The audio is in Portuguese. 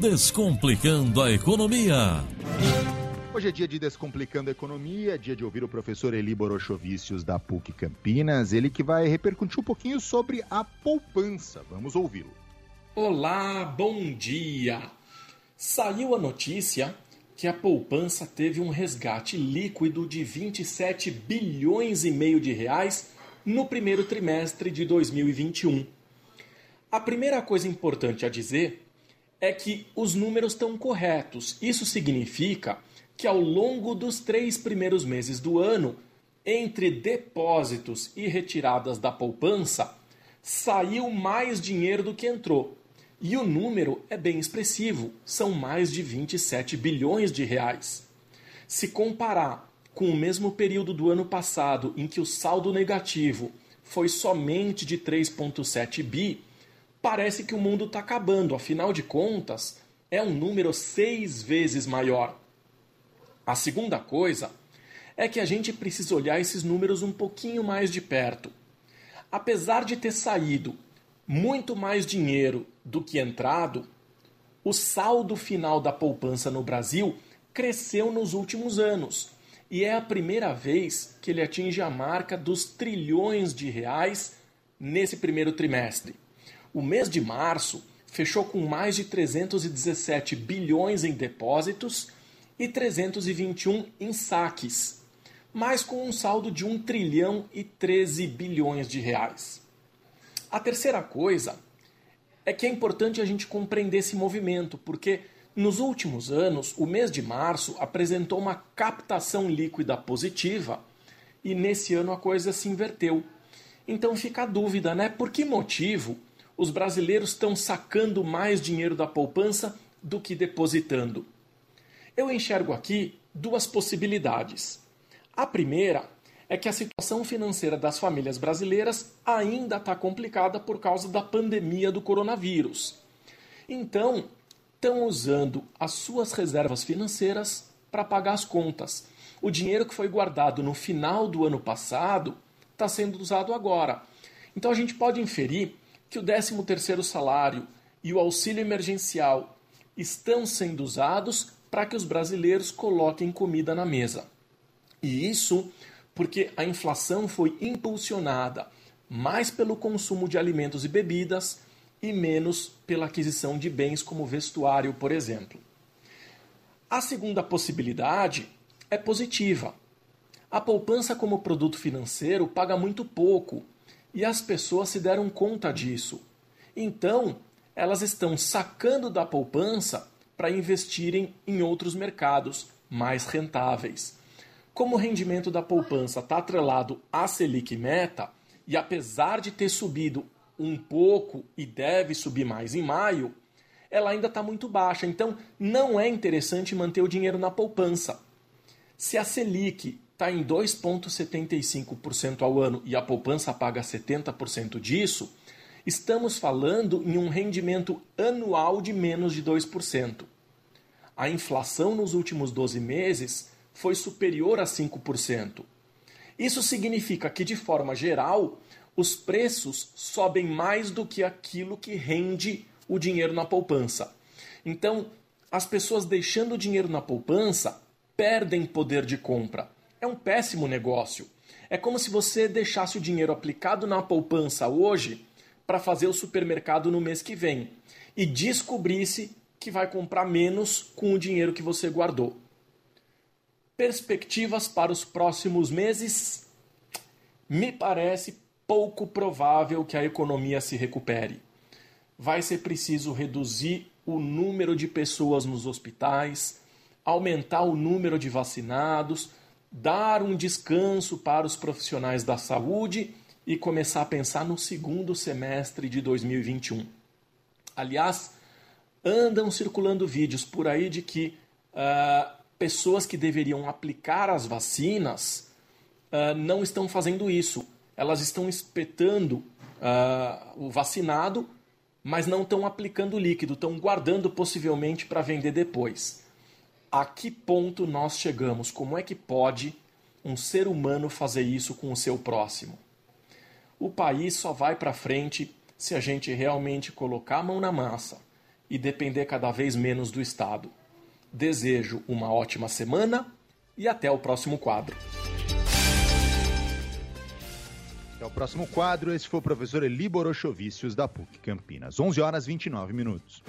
Descomplicando a Economia. Hoje é dia de Descomplicando a Economia, dia de ouvir o professor Eli Borochovicius da PUC Campinas, ele que vai repercutir um pouquinho sobre a poupança. Vamos ouvi-lo. Olá, bom dia! Saiu a notícia que a poupança teve um resgate líquido de 27 bilhões e meio de reais no primeiro trimestre de 2021. A primeira coisa importante a dizer é que os números estão corretos. Isso significa que ao longo dos três primeiros meses do ano, entre depósitos e retiradas da poupança, saiu mais dinheiro do que entrou. E o número é bem expressivo, são mais de 27 bilhões de reais. Se comparar com o mesmo período do ano passado, em que o saldo negativo foi somente de 3,7 bi, parece que o mundo está acabando, afinal de contas, é um número seis vezes maior. A segunda coisa é que a gente precisa olhar esses números um pouquinho mais de perto. Apesar de ter saído muito mais dinheiro do que entrado, o saldo final da poupança no Brasil cresceu nos últimos anos e é a primeira vez que ele atinge a marca dos trilhões de reais nesse primeiro trimestre. O mês de março fechou com mais de 317 bilhões em depósitos e 321 em saques, mas com um saldo de 1 trilhão e 13 bilhões de reais. A terceira coisa é que é importante a gente compreender esse movimento, porque nos últimos anos, o mês de março apresentou uma captação líquida positiva e nesse ano a coisa se inverteu. Então fica a dúvida, né? Por que motivo os brasileiros estão sacando mais dinheiro da poupança do que depositando. Eu enxergo aqui duas possibilidades. A primeira é que a situação financeira das famílias brasileiras ainda está complicada por causa da pandemia do coronavírus. Então, estão usando as suas reservas financeiras para pagar as contas. O dinheiro que foi guardado no final do ano passado está sendo usado agora. Então a gente pode inferir que o 13º salário e o auxílio emergencial estão sendo usados para que os brasileiros coloquem comida na mesa. E isso porque a inflação foi impulsionada mais pelo consumo de alimentos e bebidas e menos pela aquisição de bens como vestuário, por exemplo. A segunda possibilidade é positiva. A poupança como produto financeiro paga muito pouco e as pessoas se deram conta disso. Então, elas estão sacando da poupança para investirem em outros mercados mais rentáveis. Como o rendimento da poupança está atrelado à Selic Meta, e apesar de ter subido um pouco e deve subir mais em maio, ela ainda está muito baixa. Então, não é interessante manter o dinheiro na poupança. Se a Selic está em 2,75% ao ano e a poupança paga 70% disso, estamos falando em um rendimento anual de menos de 2%. A inflação nos últimos 12 meses foi superior a 5%. Isso significa que, de forma geral, os preços sobem mais do que aquilo que rende o dinheiro na poupança. Então, as pessoas deixando o dinheiro na poupança perdem poder de compra é um péssimo negócio. É como se você deixasse o dinheiro aplicado na poupança hoje para fazer o supermercado no mês que vem e descobrisse que vai comprar menos com o dinheiro que você guardou. Perspectivas para os próximos meses? Me parece pouco provável que a economia se recupere. Vai ser preciso reduzir o número de pessoas nos hospitais, aumentar o número de vacinados, dar um descanso para os profissionais da saúde e começar a pensar no segundo semestre de 2021. Aliás, andam circulando vídeos por aí de que uh, pessoas que deveriam aplicar as vacinas uh, não estão fazendo isso. Elas estão espetando uh, o vacinado, mas não estão aplicando o líquido, estão guardando possivelmente para vender depois a que ponto nós chegamos? Como é que pode um ser humano fazer isso com o seu próximo? O país só vai para frente se a gente realmente colocar a mão na massa e depender cada vez menos do Estado. Desejo uma ótima semana e até o próximo quadro. Até o próximo quadro. Esse foi o professor Eli Borochovicius, da PUC Campinas. 11 horas 29 minutos.